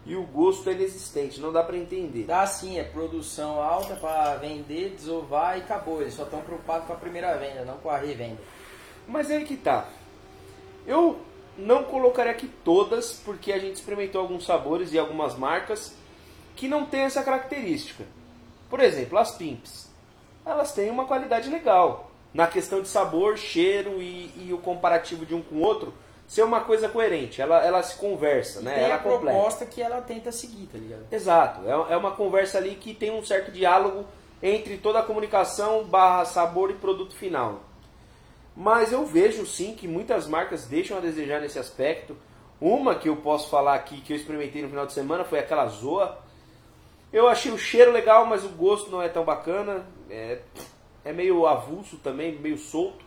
E o gosto é inexistente, não dá para entender. Dá sim, é produção alta para vender, desovar e acabou. Eles só estão preocupados com a primeira venda, não com a revenda. Mas é aí que tá. Eu não colocaria aqui todas, porque a gente experimentou alguns sabores e algumas marcas que não tem essa característica. Por exemplo, as Pimps elas têm uma qualidade legal. Na questão de sabor, cheiro e, e o comparativo de um com o outro, ser uma coisa coerente. Ela, ela se conversa, e né? Tem ela a completa. proposta que ela tenta seguir, tá ligado? Exato. É, é uma conversa ali que tem um certo diálogo entre toda a comunicação barra sabor e produto final. Mas eu vejo sim que muitas marcas deixam a desejar nesse aspecto. Uma que eu posso falar aqui que eu experimentei no final de semana foi aquela Zoa. Eu achei o cheiro legal, mas o gosto não é tão bacana. É, é meio avulso também, meio solto.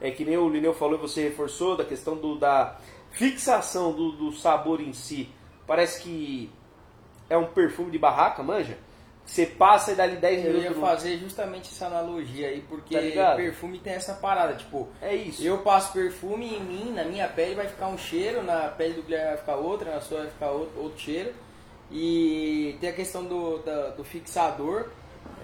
É que nem o Lineu falou e você reforçou da questão do, da fixação do, do sabor em si. Parece que é um perfume de barraca, manja? Você passa e dá ali 10 minutos. Eu ia fazer justamente essa analogia aí, porque tá perfume tem essa parada, tipo, é isso. Eu passo perfume em mim, na minha pele vai ficar um cheiro, na pele do Guilherme vai ficar outra, na sua vai ficar outro, outro cheiro. E tem a questão do, da, do fixador.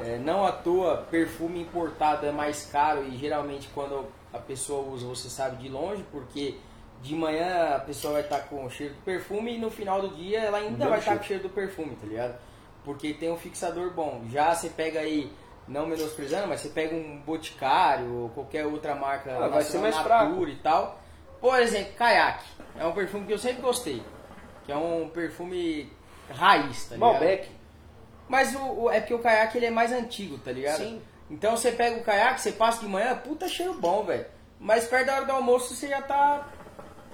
É, não à toa, perfume importado é mais caro e geralmente quando a pessoa usa, você sabe de longe, porque de manhã a pessoa vai estar com o cheiro do perfume e no final do dia ela ainda vai estar com o cheiro do perfume, tá ligado? Porque tem um fixador bom. Já você pega aí, não menosprezando, mas você pega um Boticário ou qualquer outra marca ah, vai ser mais fraco. e tal. Por exemplo, Kayak. É um perfume que eu sempre gostei. Que é um perfume raiz, tá ligado? Malbec. Mas o, o, é porque o caiaque ele é mais antigo, tá ligado? Sim. Então você pega o caiaque, você passa de manhã, puta cheiro bom, velho. Mas perto da hora do almoço você já tá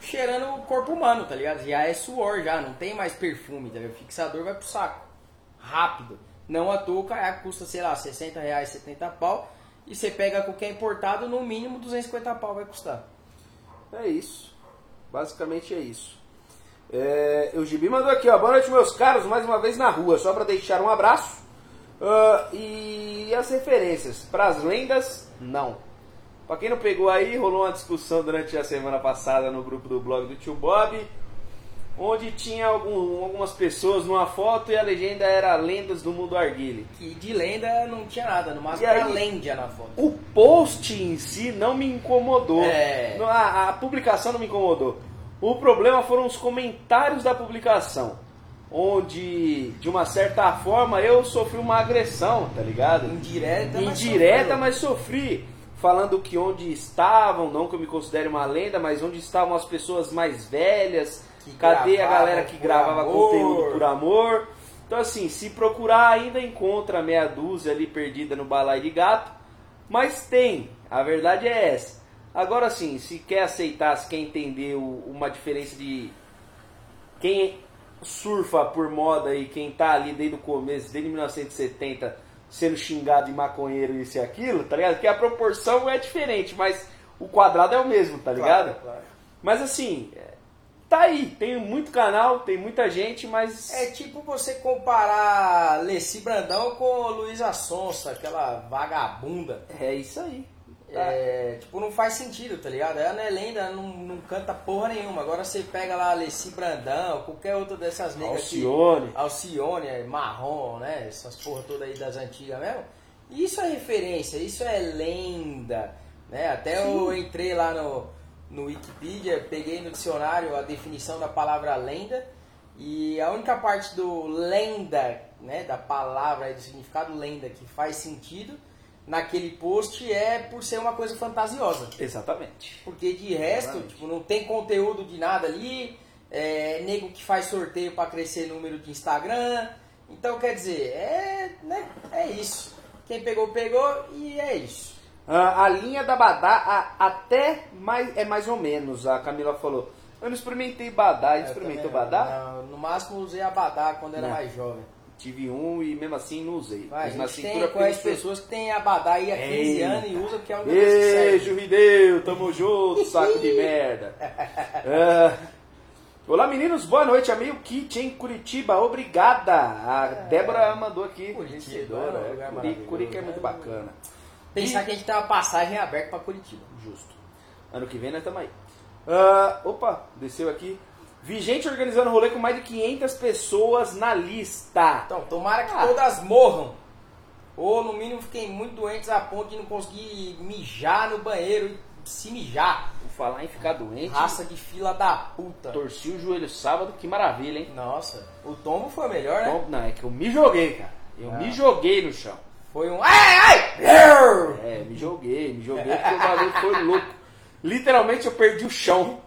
cheirando o corpo humano, tá ligado? Já é suor, já, não tem mais perfume, tá ligado? O fixador vai pro saco. Rápido. Não à toa o caiaque custa, sei lá, 60 reais, 70 pau. E você pega qualquer importado, no mínimo 250 pau vai custar. É isso. Basicamente é isso. É, o Gibi mandou aqui, ó. Boa noite, meus caros, mais uma vez na rua, só para deixar um abraço. Uh, e as referências? Para as lendas, não. Para quem não pegou aí, rolou uma discussão durante a semana passada no grupo do blog do tio Bob, onde tinha algum, algumas pessoas numa foto e a legenda era Lendas do Mundo Arguile. Que de lenda não tinha nada, no máximo era lenda na foto. O post em si não me incomodou. É. A, a publicação não me incomodou. O problema foram os comentários da publicação, onde de uma certa forma eu sofri uma agressão, tá ligado? Indireta, Indireta, mas, mas sofri. falando que onde estavam, não que eu me considere uma lenda, mas onde estavam as pessoas mais velhas, Que cadê a galera que gravava amor. conteúdo por amor. Então assim, se procurar ainda encontra meia dúzia ali perdida no balai de gato, mas tem, a verdade é essa. Agora sim, se quer aceitar, se quer entender uma diferença de quem surfa por moda e quem tá ali desde o começo, desde 1970, sendo xingado de maconheiro isso e aquilo, tá ligado? Que a proporção é diferente, mas o quadrado é o mesmo, tá ligado? Claro, claro. Mas assim, tá aí, tem muito canal, tem muita gente, mas. É tipo você comparar Leci Brandão com Luísa Sonsa, aquela vagabunda. É isso aí. É, tipo, não faz sentido, tá ligado? Ela não é lenda, ela não, não canta porra nenhuma. Agora você pega lá Alessi Brandão, qualquer outra dessas negras Alcione. aqui. Alcione, é, Marrom, né? Essas porra todas aí das antigas mesmo. Isso é referência, isso é lenda, né? Até eu entrei lá no, no Wikipedia, peguei no dicionário a definição da palavra lenda e a única parte do lenda, né, da palavra, do significado lenda que faz sentido naquele post é por ser uma coisa fantasiosa. Exatamente. Porque de resto, Exatamente. tipo, não tem conteúdo de nada ali, é nego que faz sorteio para crescer número de Instagram. Então, quer dizer, é, né, é isso. Quem pegou, pegou e é isso. Ah, a linha da Badá a- até mais, é mais ou menos, a Camila falou. Eu não experimentei Badá, Eu experimentou também. Badá? Não, no máximo usei abadá quando era Não. mais jovem. Tive um e mesmo assim não usei. Vai, a Pus na cintura tem, porque- pessoas que têm abadá aí há 15 Eita. anos e usa porque é que serve. Beijo, Rideu, tamo junto, saco de merda. Ah, olá meninos, boa noite, é meio kit em Curitiba, obrigada. A Débora mandou aqui, Curitiba, é um lugar Curi- Curica é muito né? bacana. Pensar que a gente tem uma passagem aberta para Curitiba. Justo. Ano que vem nós estamos aí. Ah, opa, desceu aqui. Vi gente organizando rolê com mais de 500 pessoas na lista. Então, tomara que Ah. todas morram. Ou no mínimo fiquem muito doentes a ponto de não conseguir mijar no banheiro e se mijar. Por falar em ficar doente, Raça de fila da puta. torci o joelho sábado, que maravilha, hein? Nossa, o tombo foi melhor, né? Não, é que eu me joguei, cara. Eu Ah. me joguei no chão. Foi um. Ai, ai! É, me joguei, me joguei porque o bagulho foi louco. Literalmente eu perdi o chão.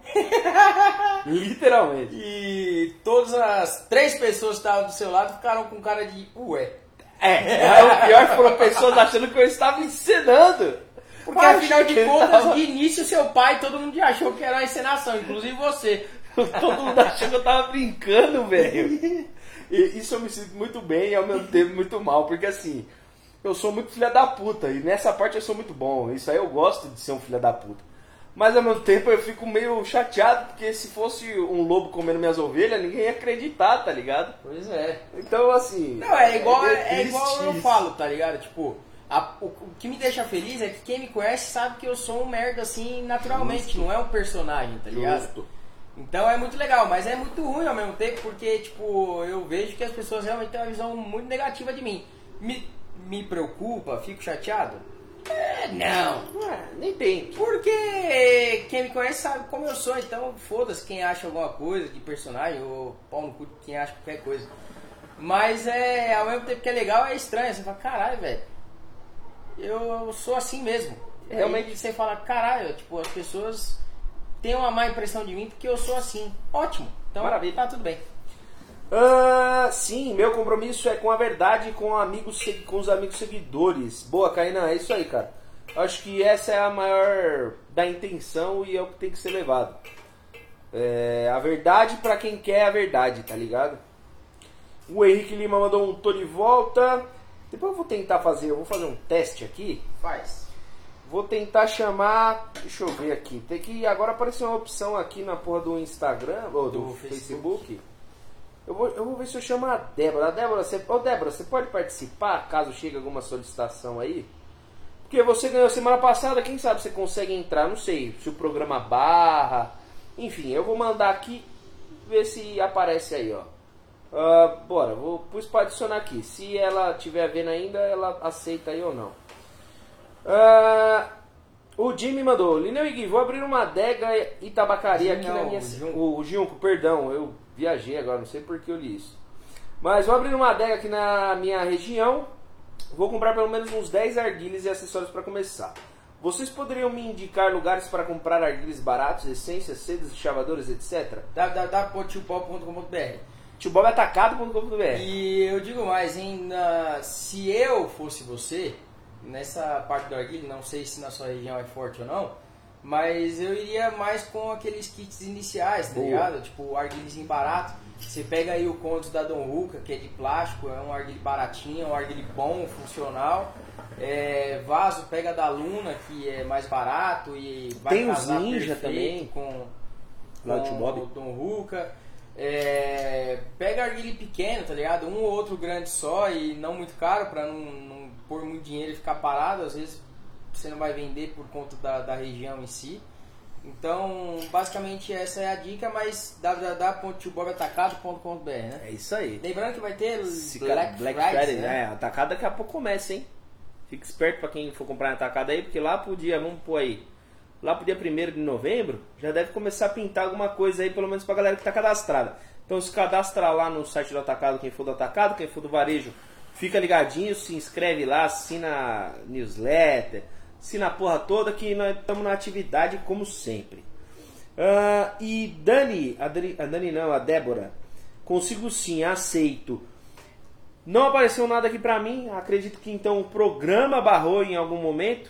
Literalmente. E todas as três pessoas que estavam do seu lado ficaram com cara de ué. É, aí o pior foram pessoas achando que eu estava encenando. Porque Mas afinal de contas, tava- de início seu pai, todo mundo achou que era uma encenação, inclusive você. Todo mundo achou que eu tava brincando, velho. E isso eu me sinto muito bem e ao mesmo tempo muito mal, porque assim, eu sou muito filha da puta e nessa parte eu sou muito bom. Isso aí eu gosto de ser um filha da puta. Mas ao mesmo tempo eu fico meio chateado, porque se fosse um lobo comendo minhas ovelhas, ninguém ia acreditar, tá ligado? Pois é. Então assim. Não, é igual, é, triste igual eu falo, tá ligado? Tipo, a- o, o que me deixa feliz é que quem me conhece sabe que eu sou um merda assim naturalmente, Justo. não é um personagem, tá ligado? Justo. Então é muito legal, mas é muito ruim ao mesmo tempo, porque, tipo, eu vejo que as pessoas realmente têm uma visão muito negativa de mim. Me, me preocupa, fico chateado? É, não. Ah, nem tem. Porque quem me conhece sabe como eu sou, então foda-se quem acha alguma coisa de personagem ou pau no cu de quem acha qualquer coisa. Mas é, ao mesmo tempo que é legal, é estranho. Você fala, caralho, velho, eu sou assim mesmo. Realmente. Realmente você fala, caralho, tipo, as pessoas têm uma má impressão de mim porque eu sou assim. Ótimo. Então Maravilha. tá tudo bem. Ah, sim, meu compromisso é com a verdade e com, amigos, com os amigos seguidores. Boa, Kainan, é isso aí, cara. Acho que essa é a maior da intenção e é o que tem que ser levado. É, a verdade pra quem quer a verdade, tá ligado? O Henrique Lima mandou um tô de volta. Depois eu vou tentar fazer, eu vou fazer um teste aqui. Faz. Vou tentar chamar. Deixa eu ver aqui. Tem que. Agora apareceu uma opção aqui na porra do Instagram ou do, Do Facebook. Facebook. Eu vou, eu vou ver se eu chamo a Débora. A Débora, você, ô Débora, você pode participar caso chegue alguma solicitação aí? Porque você ganhou semana passada, quem sabe você consegue entrar, não sei, se o programa barra. Enfim, eu vou mandar aqui ver se aparece aí, ó. Ah, bora, vou pus para adicionar aqui. Se ela estiver vendo ainda, ela aceita aí ou não. Ah, o Jimmy mandou, Lineu e Gui, vou abrir uma adega e tabacaria aqui Não, na minha... o Junco. O Junco, perdão, eu viajei agora, não sei por que eu li isso. Mas vou abrir uma adega aqui na minha região. Vou comprar pelo menos uns 10 arguilhas e acessórios para começar. Vocês poderiam me indicar lugares para comprar arguilhas baratos, essências, sedas, chavadores, etc? www.tiopop.com.br Tiobobatacado.com.br E eu digo mais, hein, na- se eu fosse você, nessa parte do arguilho, não sei se na sua região é forte ou não, mas eu iria mais com aqueles kits iniciais, tá Boa. ligado? Tipo, o arguilhozinho barato. Você pega aí o Contos da Dom Ruca, que é de plástico, é um arguilho baratinho, é um arguilho bom, funcional. É, vaso pega da Luna, que é mais barato e vai Tem os Ninja também. com, com o Dom Ruca. É, pega arguilho pequeno, tá ligado? Um ou outro grande só e não muito caro pra não, não pôr muito dinheiro e ficar parado. Às vezes você não vai vender por conta da, da região em si. Então, basicamente essa é a dica, mas www.tiobobatacado.com.br, né? É isso aí. Lembrando que vai ter Esse Black, Black Friday, Friday, né? né? Atacado daqui a pouco começa, hein? Fica esperto pra quem for comprar na atacada aí, porque lá pro dia, vamos pôr aí, lá pro dia 1 de novembro, já deve começar a pintar alguma coisa aí, pelo menos pra galera que tá cadastrada. Então se cadastra lá no site do atacado, quem for do atacado, quem for do varejo, fica ligadinho, se inscreve lá, assina newsletter, assina a porra toda que nós estamos na atividade como sempre. Ah, e Dani, a Dani, a Dani não, a Débora, consigo sim, aceito. Não apareceu nada aqui pra mim. Acredito que então o programa barrou em algum momento.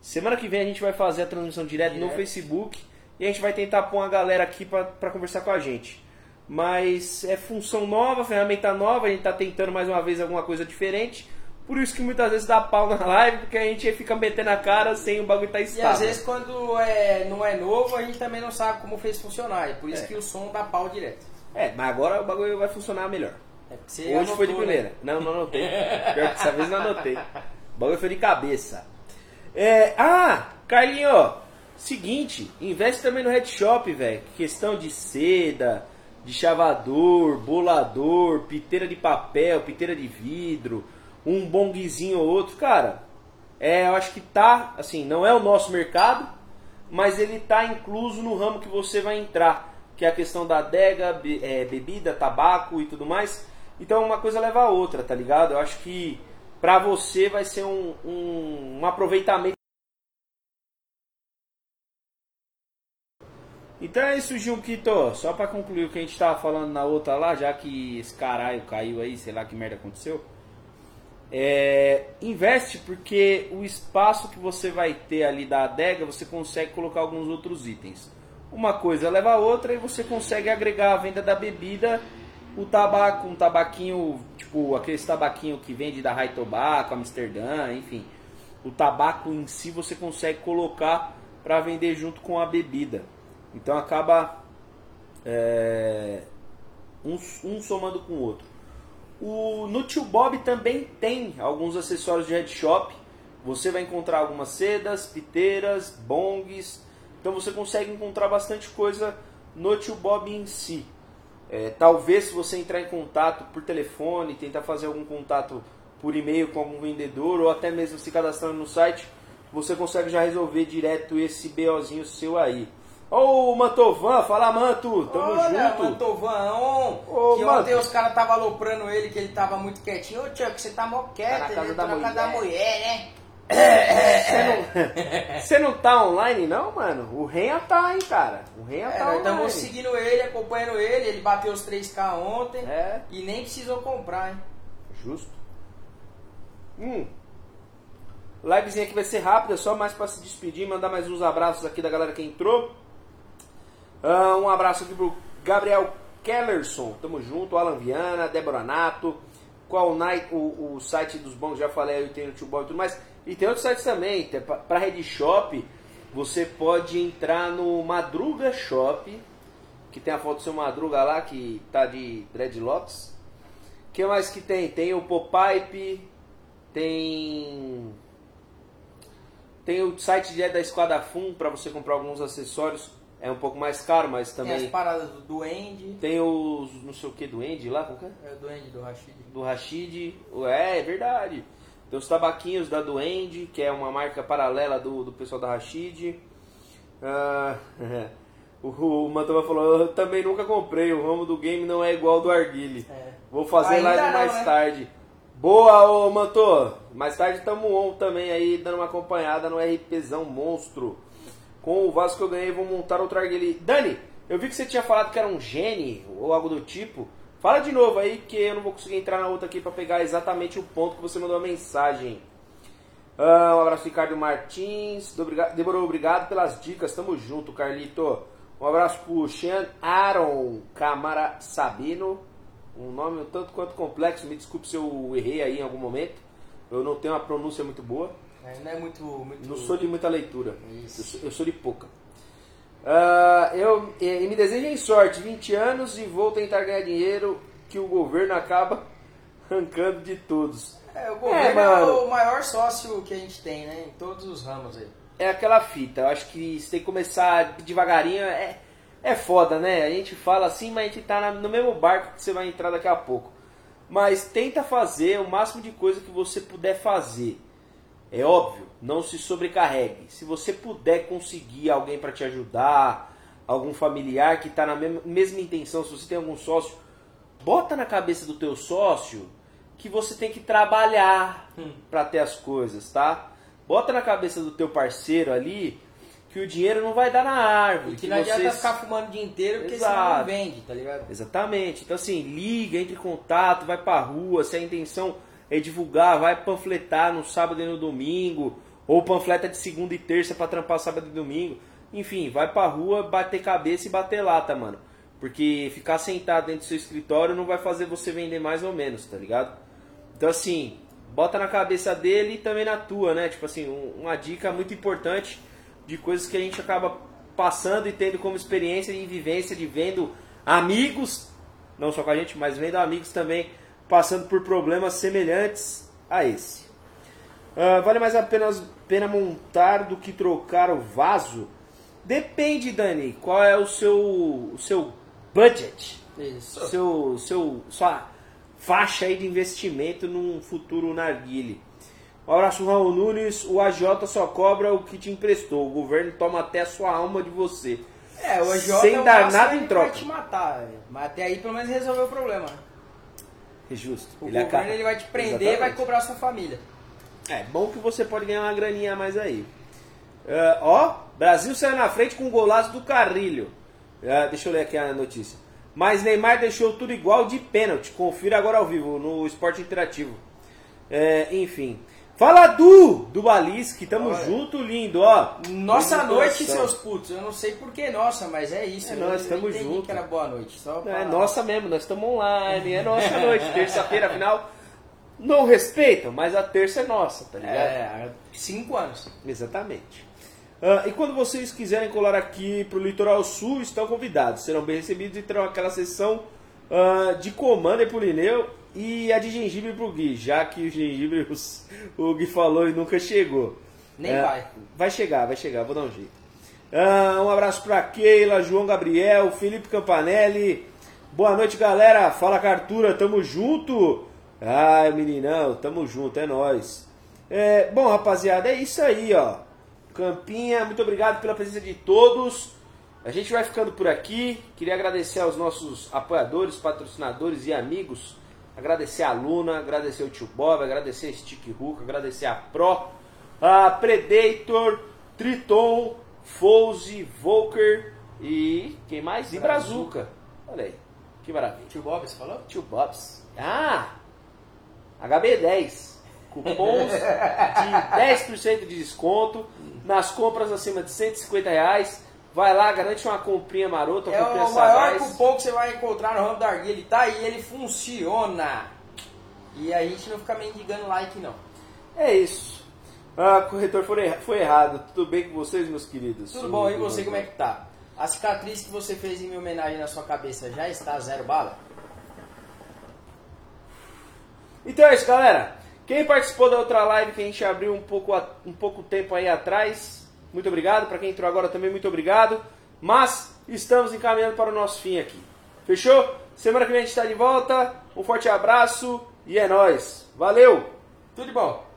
Semana que vem a gente vai fazer a transmissão direto, no. Facebook e a gente vai tentar pôr uma galera aqui pra conversar com a gente. Mas é função nova, ferramenta nova, a gente tá tentando mais uma vez alguma coisa diferente. Por isso que muitas vezes dá pau na live, porque a gente fica metendo a cara sem o bagulho tá E estável. às vezes quando é, não é novo, a gente também não sabe como fez funcionar. E por isso É. que o som dá pau direto. É, mas agora o bagulho vai funcionar melhor. É Hoje foi de anotou, né? primeira. Não, não anotei. Pior que dessa vez não anotei. O bagulho foi de cabeça. É, ah, Carlinho, seguinte, investe também no headshop, velho. Questão de seda, de chavador, bolador, piteira de papel, piteira de vidro, um bongzinho ou outro, cara. É, eu acho que tá, assim, não é o nosso mercado, mas ele tá incluso no ramo que você vai entrar, que é a questão da adega, be- é, bebida, tabaco e tudo mais. Então uma coisa leva a outra, tá ligado? Eu acho que pra você vai ser um, um, um aproveitamento. Então é isso, Junquito. Só pra concluir o que a gente tava falando na outra lá, já que esse caralho caiu aí, sei lá que merda aconteceu. É, investe porque o espaço que você vai ter ali da adega você consegue colocar alguns outros itens. Uma coisa leva a outra e você consegue agregar a venda da bebida, o tabaco, um tabaquinho, tipo aqueles tabaquinho que vende da High Tobacco, Amsterdã, enfim. O tabaco em si você consegue colocar para vender junto com a bebida. Então acaba é, um, um somando com o outro. O, no Tio Bob também tem alguns acessórios de headshop. Você vai encontrar algumas sedas, piteiras, bongs. Então você consegue encontrar bastante coisa no Tio Bob em si. É, talvez se você entrar em contato por telefone, tentar fazer algum contato por e-mail com algum vendedor ou até mesmo se cadastrando no site, você consegue já resolver direto esse BOzinho seu aí. Ô Mantovan, fala Manto, tamo Olha, junto. Mantovan, Ô, que Manto. ontem os caras estavam aloprando ele, que ele tava muito quietinho. Ô, Chuck, você tá mó quieto, Tá na casa da tá na casa da mulher. mulher, né? Você não, você não tá online não, mano? O Renha tá, hein, cara. O Renha É, tá nós online. estamos seguindo ele, acompanhando ele, ele bateu os 3K ontem É, e nem precisou comprar, hein? justo. Hum. Livezinha aqui vai ser rápida, só mais pra se despedir, mandar mais uns abraços aqui da galera que entrou. Ah, um abraço aqui pro Gabriel Kellerson, tamo junto, Alan Viana, Débora Nato, qual night, o, o site dos bons, já falei aí, tem o Tio Bob e tudo mais. E tem outros sites também, pra Red Shop, você pode entrar no Madruga Shop, que tem a foto do seu Madruga lá, que tá de dreadlocks. O que mais que tem? Tem o Popipe, tem tem o site da Esquadra Fun para você comprar alguns acessórios. É um pouco mais caro, mas Tem também as paradas do Duende, tem os não sei o que do Andy lá, como que é? é o Duende do Rashid. do Rashid. É, é verdade. Tem os tabaquinhos da Duende, que é uma marca paralela do, do pessoal da Rashid. Ah, o, o Mantova falou, eu também nunca comprei, o ramo do game não é igual ao do Arguile. É. Vou fazer Ainda live não, mais né? tarde. Boa, ô Mantor. Mais tarde tamo on também aí, dando uma acompanhada no RPzão monstro. Com o vaso que eu ganhei, vou montar outro arguile. Dani, eu vi que você tinha falado que era um gene ou algo do tipo. Fala de novo aí, que eu não vou conseguir entrar na outra aqui para pegar exatamente o ponto que você mandou a mensagem. Ah, um abraço, Ricardo Martins. Demorou, obrigado pelas dicas. Tamo junto, Carlito. Um abraço pro Sean Aaron Camara Sabino. Um nome um tanto quanto complexo. Me desculpe se eu errei aí em algum momento. Eu não tenho uma pronúncia muito boa. É, não é muito, muito. Não sou de muita leitura. Isso. Eu, sou, de pouca. Uh, eu e, me desejem sorte, 20 anos e vou tentar ganhar dinheiro que o governo acaba arrancando de todos. É, o governo é, é, o maior sócio que a gente tem, né? Em todos os ramos aí. É aquela fita, eu acho que você tem que começar devagarinho, é, é foda, né? A gente fala assim, mas a gente tá no mesmo barco que você vai entrar daqui a pouco. Mas tenta fazer o máximo de coisa que você puder fazer. É óbvio, não se sobrecarregue. Se você puder conseguir alguém para te ajudar, algum familiar que está na mesma intenção, se você tem algum sócio, bota na cabeça do teu sócio que você tem que trabalhar hum. para ter as coisas, tá? Bota na cabeça do teu parceiro ali que o dinheiro não vai dar na árvore. E que, que não vocês... adianta ficar fumando o dia inteiro porque Exato. senão não vende, tá ligado? Exatamente. Então assim, liga, entre em contato, vai pra rua, se a intenção é divulgar, vai panfletar no sábado e no domingo, ou panfleta de segunda e terça para trampar sábado e domingo. Enfim, vai pra rua, bater cabeça e bater lata, mano. Porque ficar sentado dentro do seu escritório não vai fazer você vender mais ou menos, tá ligado? Então assim, bota na cabeça dele e também na tua, né? Tipo assim, uma dica muito importante de coisas que a gente acaba passando e tendo como experiência e vivência de vendo amigos, não só com a gente, mas vendo amigos também passando por problemas semelhantes a esse. Uh, vale mais a pena, pena montar do que trocar o vaso? Depende, Dani, qual é o seu, o seu budget, Isso. Seu, seu, sua faixa aí de investimento num futuro narguile. Um abraço, Raul Nunes. O AJ só cobra o que te emprestou. O governo toma até a sua alma de você. É, o AJ sem é dar nada em troca. Vai te matar, mas até aí pelo menos resolveu o problema. É justo. O ele governo acaba... ele vai te prender e vai cobrar a sua família. É bom que você pode ganhar uma graninha a mais aí. Uh, ó, Brasil saiu na frente com o golaço do Carrilho. Uh, deixa eu ler aqui a notícia. Mas Neymar deixou tudo igual de pênalti. Confira agora ao vivo no Esporte Interativo. É, enfim. Fala Du, do Balisque, tamo Olha. junto, lindo, ó. Nossa noite, seus putos. Eu não sei por que nossa, mas é isso. É nós, tamo junto. que era boa noite. Só pra... É nossa mesmo, nós estamos online, é nossa noite. Terça-feira, afinal, não respeitam, mas a terça é nossa, tá ligado? É, cinco anos. Exatamente. Uh, e quando vocês quiserem colar aqui pro Litoral Sul, estão convidados. Serão bem recebidos e terão aquela sessão uh, de comando e Pulineu e a de gengibre pro Gui, já que o gengibre os, o Gui falou e nunca chegou. Nem uh, vai. Vai chegar, vai chegar, vou dar um jeito. um abraço pra Keila, João Gabriel, Felipe Campanelli. Boa noite, galera. Fala, Cartura, tamo junto. Ai, meninão, tamo junto, é nóis. É, bom, rapaziada, é isso aí, ó. Campinha, muito obrigado pela presença de todos. A gente vai ficando por aqui. Queria agradecer aos nossos apoiadores, patrocinadores e amigos. Agradecer a Luna, agradecer o Tio Bob, agradecer a Stick Hook, agradecer a Pro, a Predator, Triton, Fouse, Volker e quem mais? E Brazuca. Olha aí, que maravilha. Tio Bob, você falou? Tio Bobs. Ah! HB10 cupons de 10% de desconto nas compras acima de 150 reais. Vai lá, garante uma comprinha marota, é comprinha o maior cupom que você vai encontrar no ramo da. Ele tá aí, ele funciona. E a gente não fica mendigando like, não. É isso. Ah, corretor foi, foi errado. Tudo bem com vocês, meus queridos? Tudo bom, e você como é que tá? A cicatriz que você fez em minha homenagem na sua cabeça já está zero bala? Então é isso, galera. Quem participou da outra live que a gente abriu um pouco, um pouco tempo aí atrás, muito obrigado. Para quem entrou agora também, muito obrigado. Mas estamos encaminhando para o nosso fim aqui. Fechou? Semana que vem a gente está de volta. Um forte abraço e é nóis. Valeu! Tudo de bom!